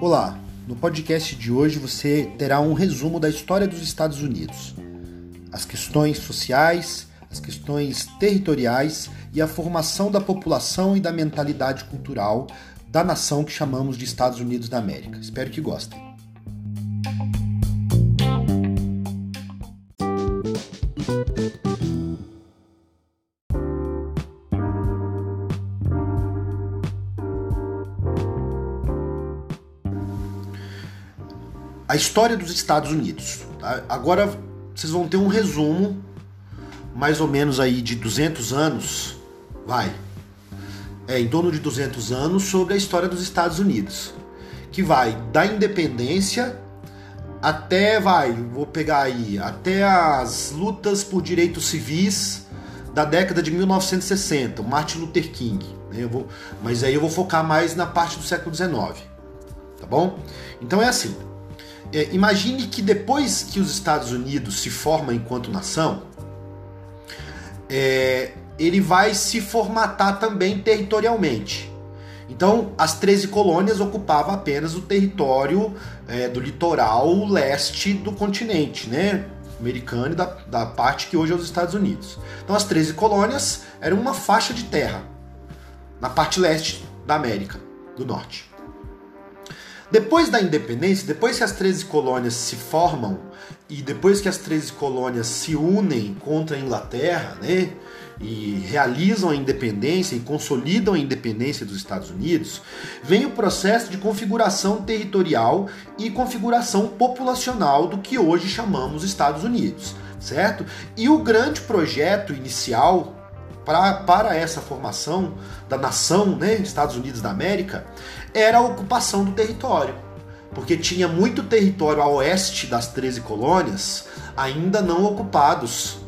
Olá, no podcast de hoje você terá um resumo da história dos Estados Unidos, as questões sociais, as questões territoriais e a formação da população e da mentalidade cultural da nação que chamamos de Estados Unidos da América. Espero que gostem. A história dos Estados Unidos. Tá? Agora vocês vão ter um resumo, mais ou menos aí de 200 anos, vai, é em torno de 200 anos sobre a história dos Estados Unidos, que vai da independência até vai, vou pegar aí, até as lutas por direitos civis da década de 1960, Martin Luther King. Né? Eu vou, mas aí eu vou focar mais na parte do século XIX, tá bom? Então é assim. É, imagine que depois que os Estados Unidos se formam enquanto nação, é, ele vai se formatar também territorialmente. Então, as 13 colônias ocupavam apenas o território é, do litoral leste do continente, né? Americano e da, da parte que hoje é os Estados Unidos. Então, as 13 colônias eram uma faixa de terra na parte leste da América do Norte. Depois da independência, depois que as 13 colônias se formam e depois que as 13 colônias se unem contra a Inglaterra, né? E realizam a independência e consolidam a independência dos Estados Unidos, vem o processo de configuração territorial e configuração populacional do que hoje chamamos Estados Unidos, certo? E o grande projeto inicial para essa formação da nação, né, Estados Unidos da América, era a ocupação do território. Porque tinha muito território a oeste das 13 colônias ainda não ocupados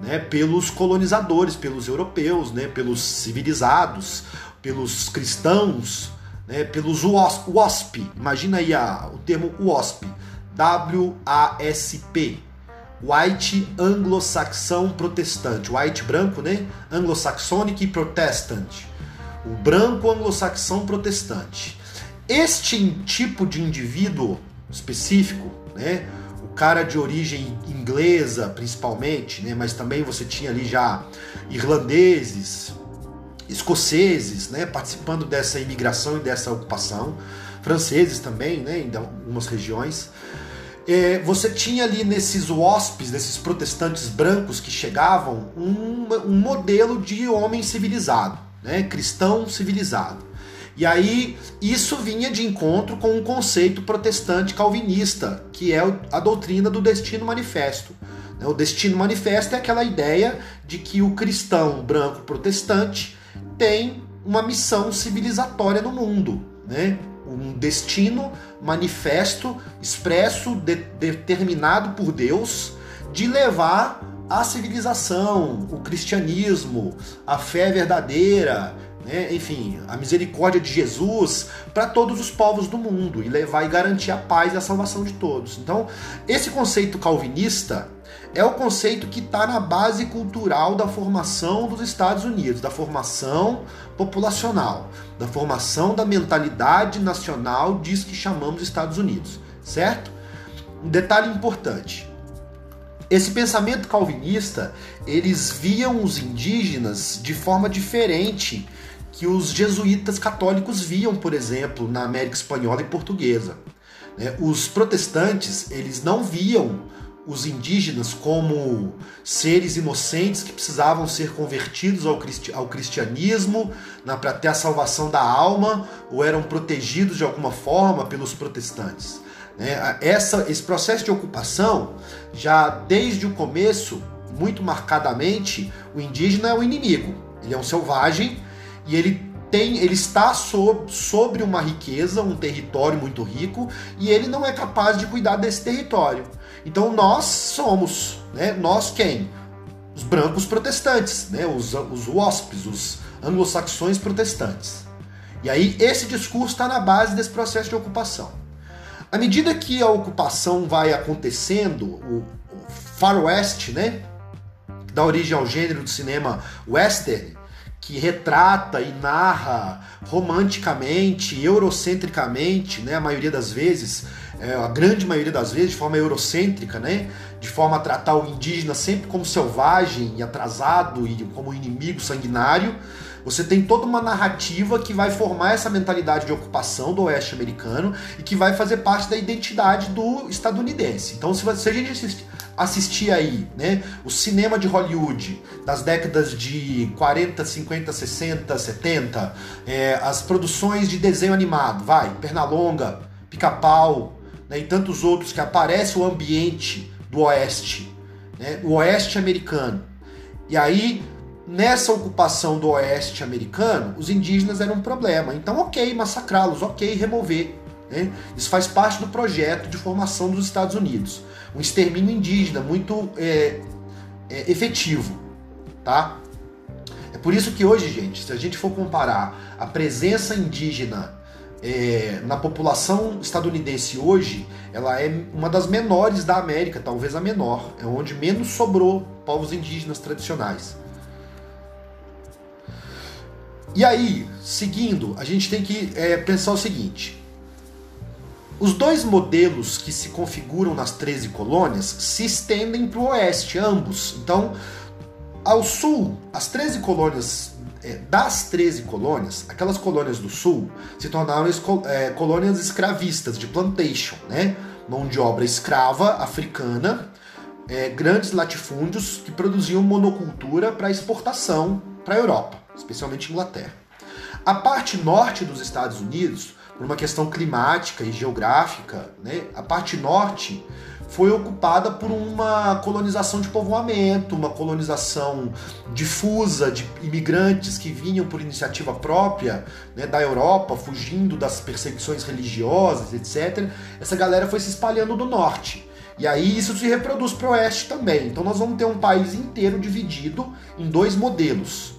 né, pelos colonizadores, pelos europeus, né, pelos civilizados, pelos cristãos, né, pelos WASP. Imagina aí a, o termo WASP. W-A-S-P White anglo-saxão protestante. White branco, né? Anglo-saxônico e protestant. O branco anglo-saxão protestante. Este tipo de indivíduo específico, né? O cara de origem inglesa, principalmente, né? Mas também você tinha ali já irlandeses, escoceses, né? Participando dessa imigração e dessa ocupação, franceses também, né? Em algumas regiões é, você tinha ali nesses WASPs, nesses protestantes brancos que chegavam, um, um modelo de homem civilizado, né? cristão civilizado. E aí isso vinha de encontro com um conceito protestante calvinista, que é a doutrina do destino manifesto. Né? O destino manifesto é aquela ideia de que o cristão branco protestante tem uma missão civilizatória no mundo, né? um destino manifesto, expresso, de, determinado por Deus, de levar a civilização, o cristianismo, a fé verdadeira, né? enfim, a misericórdia de Jesus para todos os povos do mundo e levar e garantir a paz e a salvação de todos. Então, esse conceito calvinista é o conceito que está na base cultural da formação dos Estados Unidos, da formação populacional, da formação da mentalidade nacional diz que chamamos Estados Unidos, certo? Um detalhe importante. Esse pensamento calvinista, eles viam os indígenas de forma diferente que os jesuítas católicos viam, por exemplo, na América Espanhola e Portuguesa. Né? Os protestantes, eles não viam os indígenas como seres inocentes que precisavam ser convertidos ao, cristi ao cristianismo para ter a salvação da alma ou eram protegidos de alguma forma pelos protestantes. Né? Essa, esse processo de ocupação, já desde o começo, muito marcadamente, o indígena é o inimigo. Ele é um selvagem e ele tem, ele está sob, sobre uma riqueza, um território muito rico, e ele não é capaz de cuidar desse território. Então nós somos, né? Nós quem? Os brancos protestantes, né? Os, os WASPs, os anglo-saxões protestantes. E aí esse discurso está na base desse processo de ocupação. À medida que a ocupação vai acontecendo, o, o Far West, né? Que dá origem ao gênero do cinema western, que retrata e narra romanticamente, eurocentricamente, né, a maioria das vezes, é, a grande maioria das vezes, de forma eurocêntrica, né, de forma a tratar o indígena sempre como selvagem e atrasado e como inimigo sanguinário. Você tem toda uma narrativa que vai formar essa mentalidade de ocupação do oeste americano e que vai fazer parte da identidade do estadunidense. Então, se, a gente assistir, assistir aí, né, o cinema de Hollywood das décadas de 40, 50, 60, 70, é, as produções de desenho animado, vai, Pernalonga, Pica-Pau, né, e tantos outros que aparece o ambiente do oeste, né, o oeste americano. E aí nessa ocupação do oeste americano, os indígenas eram um problema. Então, ok, massacrá-los, ok, remover. Né? Isso faz parte do projeto de formação dos Estados Unidos. Um extermínio indígena muito é, é, efetivo. Tá? É por isso que hoje, gente, se a gente for comparar a presença indígena é, na população estadunidense hoje, ela é uma das menores da América, talvez a menor. É onde menos sobrou povos indígenas tradicionais. E aí, seguindo, a gente tem que é, pensar o seguinte: os dois modelos que se configuram nas 13 colônias se estendem para o oeste, ambos. Então, ao sul, as 13 colônias, é, das 13 colônias, aquelas colônias do sul se tornaram é, colônias escravistas, de plantation, né? mão de obra escrava africana, é, grandes latifúndios que produziam monocultura para exportação para a Europa especialmente Inglaterra. A parte norte dos Estados Unidos, por uma questão climática e geográfica, né, a parte norte foi ocupada por uma colonização de povoamento, uma colonização difusa de imigrantes que vinham por iniciativa própria né, da Europa, fugindo das perseguições religiosas, etc. Essa galera foi se espalhando do norte. E aí isso se reproduz para o oeste também. Então nós vamos ter um país inteiro dividido em dois modelos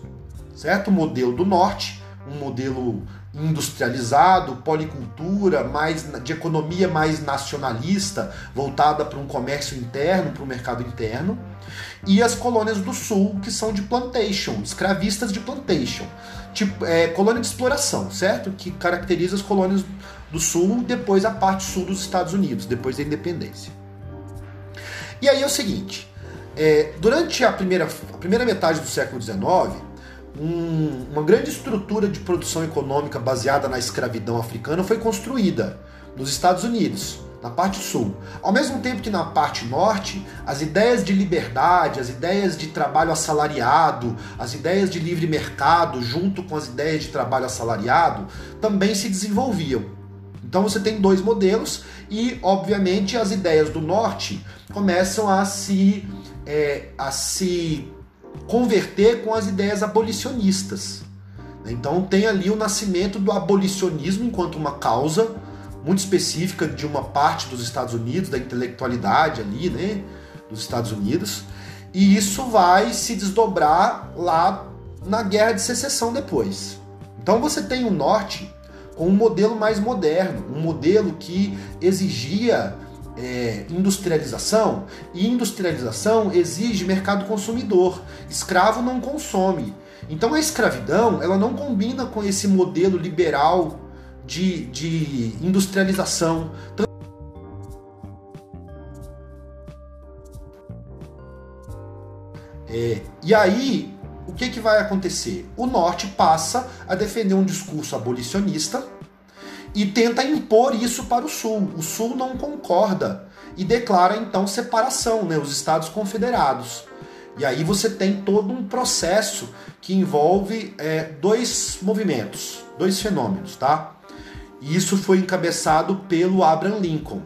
certo? O modelo do norte, um modelo industrializado, policultura, mais de economia mais nacionalista, voltada para um comércio interno, para o mercado interno, e as colônias do sul, que são de plantation, escravistas de plantation, tipo é, colônia de exploração, certo? Que caracteriza as colônias do sul, depois a parte sul dos Estados Unidos, depois da independência. E aí é o seguinte, é, durante a primeira, a primeira metade do século XIX, um, uma grande estrutura de produção econômica baseada na escravidão africana foi construída nos Estados Unidos, na parte sul. Ao mesmo tempo que na parte norte, as ideias de liberdade, as ideias de trabalho assalariado, as ideias de livre mercado, junto com as ideias de trabalho assalariado, também se desenvolviam. Então você tem dois modelos e, obviamente, as ideias do norte começam a se, é, a se converter com as ideias abolicionistas. Então tem ali o nascimento do abolicionismo enquanto uma causa muito específica de uma parte dos Estados Unidos, da intelectualidade ali, né, dos Estados Unidos, e isso vai se desdobrar lá na Guerra de Secessão depois. Então você tem o norte com um modelo mais moderno, um modelo que exigia é, industrialização, e industrialização exige mercado consumidor. Escravo não consome. Então a escravidão ela não combina com esse modelo liberal de, de industrialização. É, e aí, o que, que vai acontecer? O norte passa a defender um discurso abolicionista e tenta impor isso para o Sul. O Sul não concorda e declara então separação, né, os Estados Confederados. E aí você tem todo um processo que envolve é, dois movimentos, dois fenômenos, tá? E isso foi encabeçado pelo Abraham Lincoln.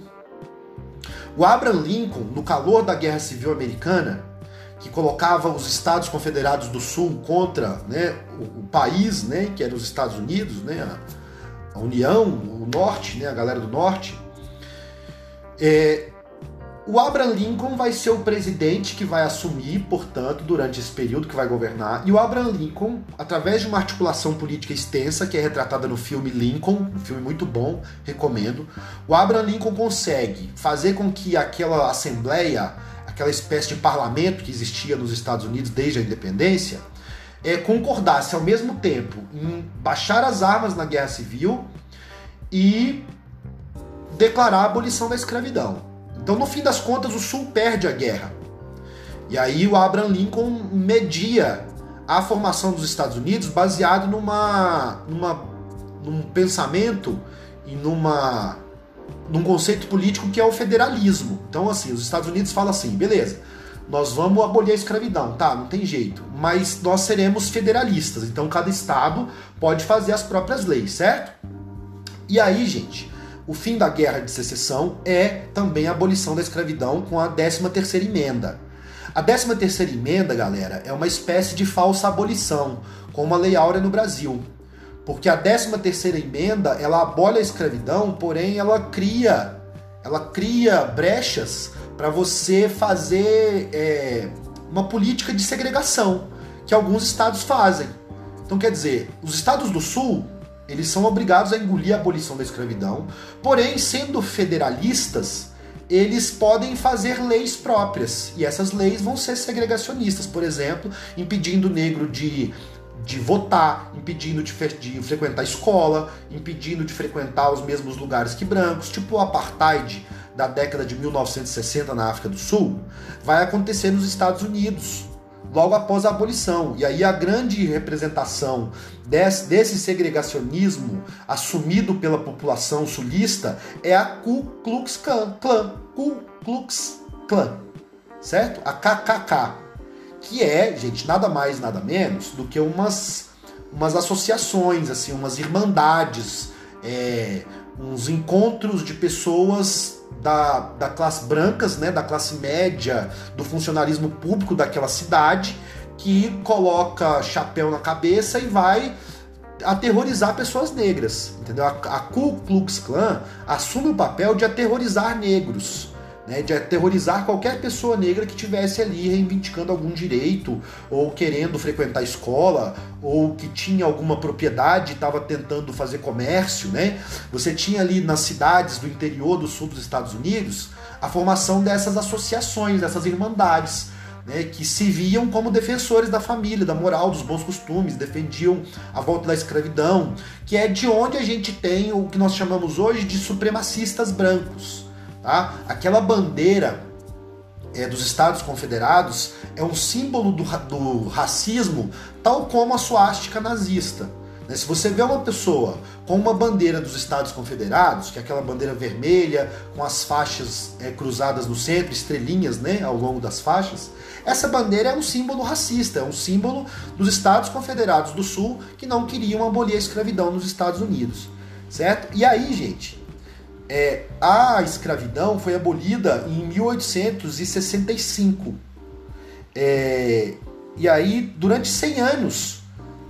O Abraham Lincoln, no calor da Guerra Civil Americana, que colocava os Estados Confederados do Sul contra né, o, o país, né, que era os Estados Unidos, né, a União, o Norte, né, a galera do Norte, é, o Abraham Lincoln vai ser o presidente que vai assumir, portanto, durante esse período que vai governar. E o Abraham Lincoln, através de uma articulação política extensa, que é retratada no filme Lincoln, um filme muito bom, recomendo, o Abraham Lincoln consegue fazer com que aquela assembleia, aquela espécie de parlamento que existia nos Estados Unidos desde a independência, é, concordasse ao mesmo tempo em baixar as armas na guerra civil e declarar a abolição da escravidão. Então, no fim das contas, o Sul perde a guerra. E aí o Abraham Lincoln media a formação dos Estados Unidos baseado numa, numa, num pensamento e numa, num conceito político que é o federalismo. Então, assim, os Estados Unidos falam assim, beleza, nós vamos abolir a escravidão, tá? Não tem jeito. Mas nós seremos federalistas, então cada estado pode fazer as próprias leis, certo? E aí, gente, o fim da Guerra de Secessão é também a abolição da escravidão com a 13ª emenda. A 13ª emenda, galera, é uma espécie de falsa abolição, como a Lei Áurea no Brasil. Porque a 13ª emenda, ela abole a escravidão, porém ela cria, ela cria brechas para você fazer é, uma política de segregação que alguns estados fazem. Então, quer dizer, os estados do Sul eles são obrigados a engolir a abolição da escravidão, porém, sendo federalistas, eles podem fazer leis próprias. E essas leis vão ser segregacionistas, por exemplo, impedindo o negro de, de votar, impedindo de, de frequentar escola, impedindo de frequentar os mesmos lugares que brancos, tipo o apartheid da década de 1960 na África do Sul, vai acontecer nos Estados Unidos logo após a abolição. E aí a grande representação desse, desse segregacionismo assumido pela população sulista é a Ku Klux Klan, Klan Ku Klux Klan, certo? A KKK, que é, gente, nada mais, nada menos do que umas, umas associações, assim, umas irmandades, é, uns encontros de pessoas da, da classe brancas, né, da classe média, do funcionalismo público daquela cidade, que coloca chapéu na cabeça e vai aterrorizar pessoas negras, entendeu? A, a Ku Klux Klan assume o papel de aterrorizar negros né, de aterrorizar qualquer pessoa negra que tivesse ali reivindicando algum direito, ou querendo frequentar a escola, ou que tinha alguma propriedade e estava tentando fazer comércio. Né? Você tinha ali nas cidades do interior do sul dos Estados Unidos a formação dessas associações, dessas irmandades. Né, que se viam como defensores da família, da moral, dos bons costumes, defendiam a volta da escravidão, que é de onde a gente tem o que nós chamamos hoje de supremacistas brancos. Tá? Aquela bandeira é, dos Estados Confederados é um símbolo do, do racismo, tal como a suástica nazista. Né? Se você vê uma pessoa com uma bandeira dos Estados Confederados, que é aquela bandeira vermelha, com as faixas é, cruzadas no centro, estrelinhas né, ao longo das faixas, essa bandeira é um símbolo racista, é um símbolo dos Estados Confederados do Sul que não queriam abolir a escravidão nos Estados Unidos. Certo? E aí, gente, é, a escravidão foi abolida em 1865. É, e aí, durante 100 anos,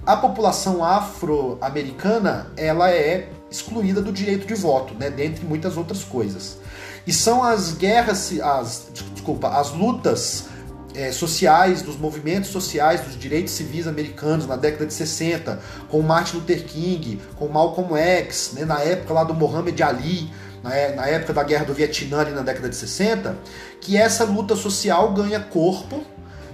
a população afro-americana ela é excluída do direito de voto, né, dentre muitas outras coisas. E são as guerras, as, desculpa, as lutas é, sociais, dos movimentos sociais, dos direitos civis americanos na década de 60, com Martin Luther King, com Malcolm X, né, na época lá do Muhammad Ali, na, é, na época da guerra do Vietnã, ali na década de 60, que essa luta social ganha corpo,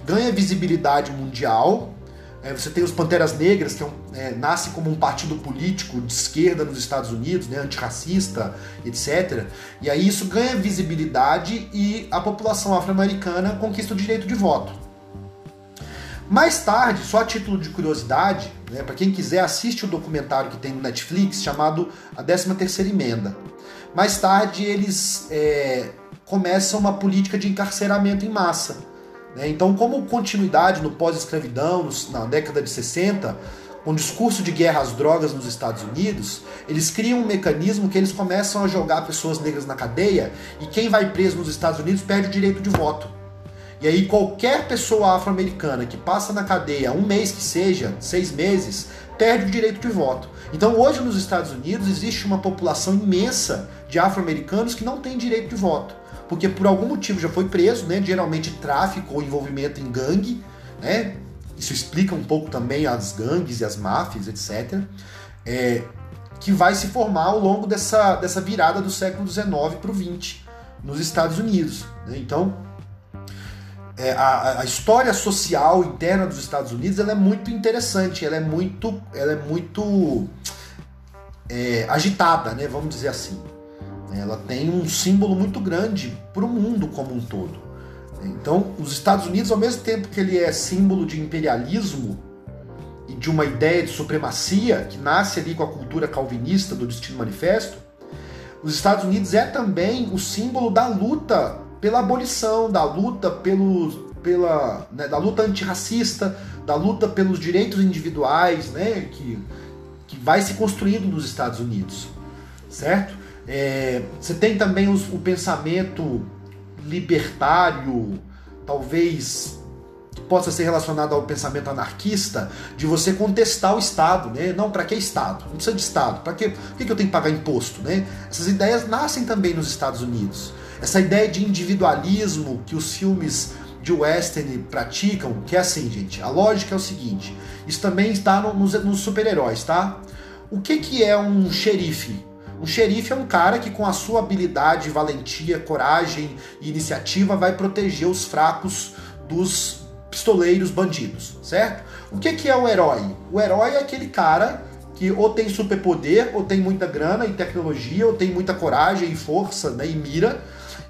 ganha visibilidade mundial. É, você tem os Panteras Negras, que é um, é, nasce como um partido político de esquerda nos Estados Unidos, né, antirracista, etc. E aí isso ganha visibilidade e a população afro-americana conquista o direito de voto. Mais tarde, só a título de curiosidade, né, para quem quiser, assiste o documentário que tem no Netflix chamado A 13 Terceira Emenda. Mais tarde, eles é, começam uma política de encarceramento em massa. Né? Então, como continuidade no pós-escravidão, na década de 60, com um discurso de guerra às drogas nos Estados Unidos, eles criam um mecanismo que eles começam a jogar pessoas negras na cadeia e quem vai preso nos Estados Unidos perde o direito de voto. E aí qualquer pessoa afro-americana que passa na cadeia um mês que seja, seis meses, perde o direito de voto. Então hoje nos Estados Unidos existe uma população imensa de afro-americanos que não tem direito de voto. Porque por algum motivo já foi preso, né? Geralmente tráfico ou envolvimento em gangue, né? Isso explica um pouco também as gangues e as máfias, etc. É, que vai se formar ao longo dessa, dessa virada do século XIX para o XX nos Estados Unidos. Né? Então, é, a, a, história social interna dos Estados Unidos ela é muito interessante, ela é muito, ela é muito é, agitada, né? Vamos dizer assim. Ela tem um símbolo muito grande para o mundo como um todo. Então, os Estados Unidos, ao mesmo tempo que ele é símbolo de imperialismo e de uma ideia de supremacia que nasce ali com a cultura calvinista do Destino Manifesto, os Estados Unidos é também o símbolo da luta pela abolição, da luta pelos, pela, né, da luta antirracista, da luta pelos direitos individuais, né, que, que vai se construindo nos Estados Unidos, certo? É, você tem também os, o pensamento libertário, talvez possa ser relacionado ao pensamento anarquista, de você contestar o Estado, né? Não, para que Estado? Não precisa de Estado. Para que, por que eu tenho que pagar imposto, né? Essas ideias nascem também nos Estados Unidos. Essa ideia de individualismo que os filmes de western praticam, que é assim, gente, a lógica é o seguinte, isso também está no, nos, nos super-heróis, tá? O que, que é um xerife? Um xerife é um cara que, com a sua habilidade, valentia, coragem e iniciativa, vai proteger os fracos dos pistoleiros bandidos, certo? O que, que é o herói? O herói é aquele cara que ou tem superpoder, ou tem muita grana e tecnologia, ou tem muita coragem e força né, e mira.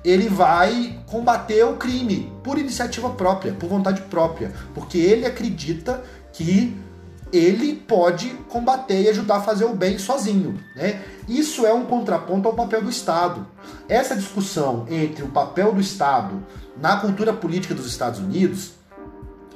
Ele vai combater o crime por iniciativa própria, por vontade própria, porque ele acredita que ele pode combater e ajudar a fazer o bem sozinho. Né? Isso é um contraponto ao papel do Estado. Essa discussão entre o papel do Estado na cultura política dos Estados Unidos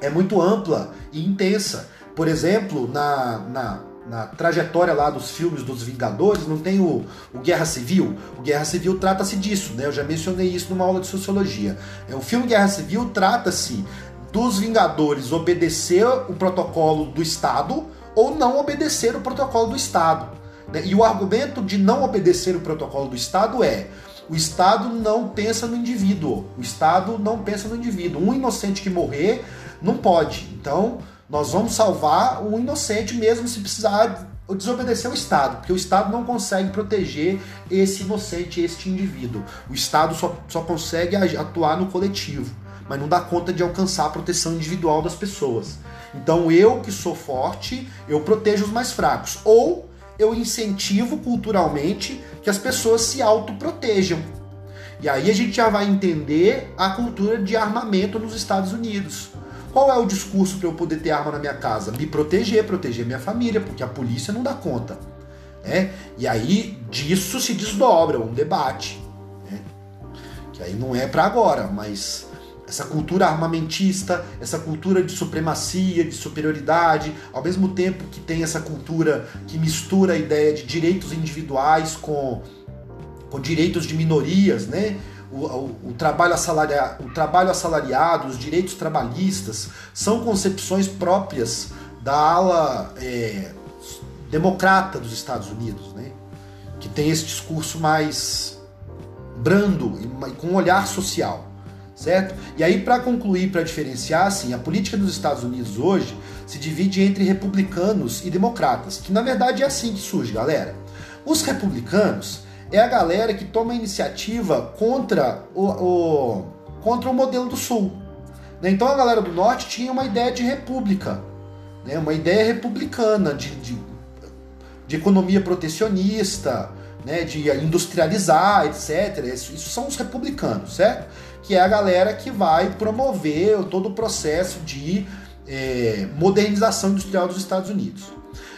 é muito ampla e intensa. Por exemplo, na, na, na trajetória lá dos filmes dos Vingadores, não tem o, o Guerra Civil? O Guerra Civil trata-se disso, né? Eu já mencionei isso numa aula de sociologia. É, o filme Guerra Civil trata-se dos Vingadores obedecer o protocolo do Estado ou não obedecer o protocolo do Estado. Né? E o argumento de não obedecer o protocolo do Estado é o Estado não pensa no indivíduo. O Estado não pensa no indivíduo. Um inocente que morrer não pode. Então, nós vamos salvar um inocente mesmo se precisar desobedecer o Estado, porque o Estado não consegue proteger esse inocente, este indivíduo. O Estado só, só consegue atuar no coletivo, mas não dá conta de alcançar a proteção individual das pessoas. Então, eu que sou forte, eu protejo os mais fracos. Ou eu incentivo culturalmente que as pessoas se autoprotejam. E aí a gente já vai entender a cultura de armamento nos Estados Unidos. Qual é o discurso para eu poder ter arma na minha casa? Me proteger, proteger minha família, porque a polícia não dá conta. É? E aí disso se desdobra um debate. Né? Que aí não é para agora, mas essa cultura armamentista, essa cultura de supremacia, de superioridade, ao mesmo tempo que tem essa cultura que mistura a ideia de direitos individuais com, com direitos de minorias, né? O, o, o, trabalho assalariado, o trabalho assalariado, os direitos trabalhistas, são concepções próprias da ala é, democrata dos Estados Unidos, né? que tem esse discurso mais brando e com um olhar social, certo? E aí, para concluir, para diferenciar, assim, a política dos Estados Unidos hoje se divide entre republicanos e democratas, que na verdade é assim que surge, galera. Os republicanos é a galera que toma iniciativa contra o, o contra o modelo do Sul. Né? Então a galera do Norte tinha uma ideia de república, né? uma ideia republicana, de, de, de economia protecionista, né? de industrializar, etc. Isso, isso são os republicanos, certo? Que é a galera que vai promover todo o processo de é, modernização industrial dos Estados Unidos.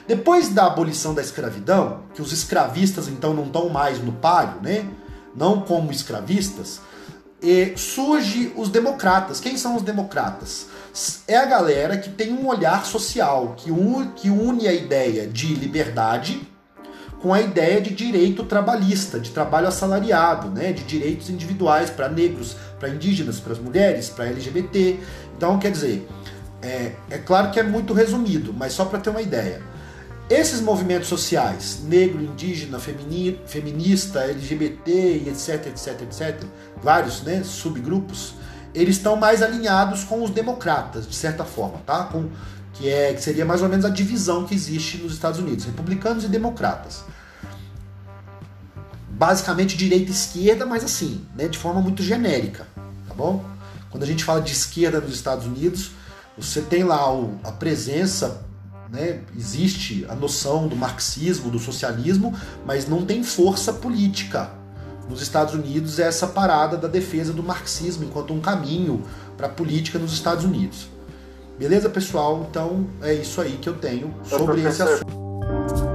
Depois da abolição da escravidão, que os escravistas então não estão mais no páreo, né? Não como escravistas, e surge os democratas. Quem são os democratas? É a galera que tem um olhar social, que, un, que une a ideia de liberdade com a ideia de direito trabalhista, de trabalho assalariado, né? de direitos individuais para negros, para indígenas, para as mulheres, para LGBT. Então, quer dizer, é, é claro que é muito resumido, mas só para ter uma ideia. Esses movimentos sociais, negro, indígena, femini, feminista, LGBT etc, etc, etc, vários né, subgrupos, eles estão mais alinhados com os democratas, de certa forma, tá? Com, que, é, que seria mais ou menos a divisão que existe nos Estados Unidos, republicanos e democratas. Basicamente direita e esquerda, mas assim, né, de forma muito genérica, tá bom? Quando a gente fala de esquerda nos Estados Unidos, você tem lá o, a presença, né, existe a noção do marxismo, do socialismo, mas não tem força política. Nos Estados Unidos é essa parada da defesa do marxismo enquanto um caminho para a política nos Estados Unidos. Beleza, pessoal? Então é isso aí que eu tenho sobre esse assunto.